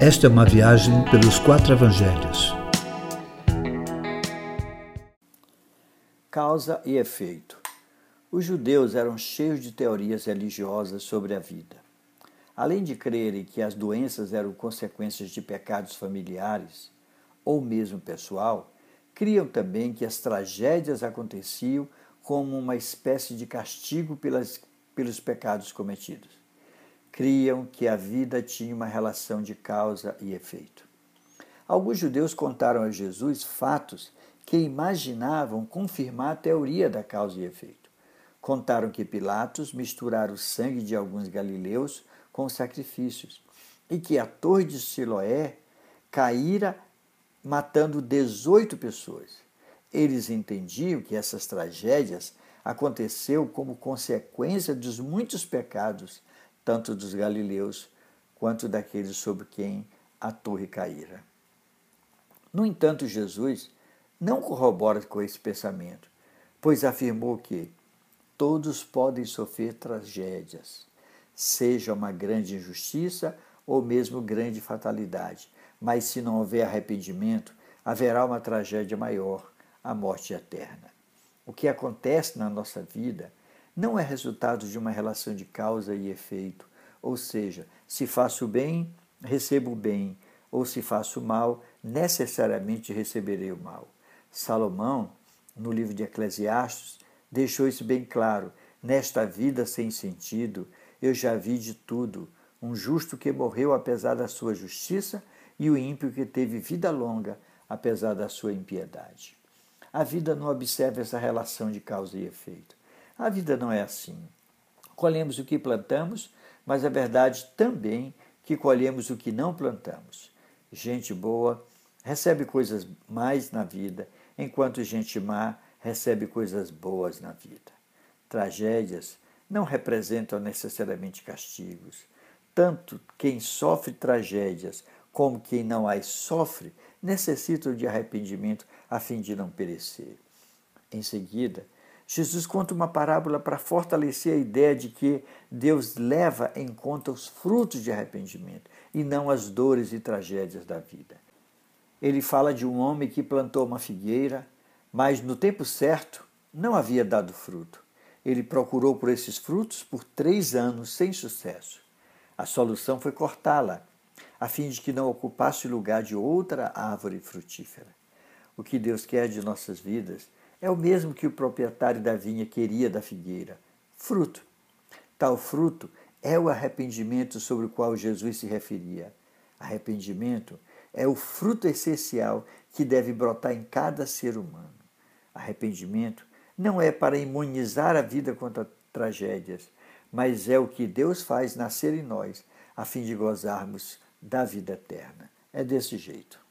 Esta é uma viagem pelos quatro evangelhos. Causa e efeito. Os judeus eram cheios de teorias religiosas sobre a vida. Além de crerem que as doenças eram consequências de pecados familiares ou mesmo pessoal, criam também que as tragédias aconteciam como uma espécie de castigo pelas, pelos pecados cometidos criam que a vida tinha uma relação de causa e efeito. Alguns judeus contaram a Jesus fatos que imaginavam confirmar a teoria da causa e efeito. Contaram que Pilatos misturara o sangue de alguns galileus com sacrifícios e que a torre de Siloé caíra matando 18 pessoas. Eles entendiam que essas tragédias aconteceu como consequência dos muitos pecados tanto dos galileus quanto daqueles sobre quem a torre caíra. No entanto, Jesus não corrobora com esse pensamento, pois afirmou que todos podem sofrer tragédias, seja uma grande injustiça ou mesmo grande fatalidade, mas se não houver arrependimento, haverá uma tragédia maior, a morte eterna. O que acontece na nossa vida não é resultado de uma relação de causa e efeito, ou seja, se faço bem, recebo bem, ou se faço mal, necessariamente receberei o mal. Salomão, no livro de Eclesiastes, deixou isso bem claro. Nesta vida sem sentido, eu já vi de tudo: um justo que morreu apesar da sua justiça e o ímpio que teve vida longa apesar da sua impiedade. A vida não observa essa relação de causa e efeito. A vida não é assim. Colhemos o que plantamos, mas é verdade também que colhemos o que não plantamos. Gente boa recebe coisas mais na vida, enquanto gente má recebe coisas boas na vida. Tragédias não representam necessariamente castigos. Tanto quem sofre tragédias como quem não as sofre necessitam de arrependimento a fim de não perecer. Em seguida, Jesus conta uma parábola para fortalecer a ideia de que Deus leva em conta os frutos de arrependimento e não as dores e tragédias da vida. Ele fala de um homem que plantou uma figueira, mas no tempo certo não havia dado fruto. Ele procurou por esses frutos por três anos sem sucesso. A solução foi cortá-la, a fim de que não ocupasse o lugar de outra árvore frutífera. O que Deus quer de nossas vidas é o mesmo que o proprietário da vinha queria da figueira: fruto. Tal fruto é o arrependimento sobre o qual Jesus se referia. Arrependimento é o fruto essencial que deve brotar em cada ser humano. Arrependimento não é para imunizar a vida contra tragédias, mas é o que Deus faz nascer em nós, a fim de gozarmos da vida eterna. É desse jeito.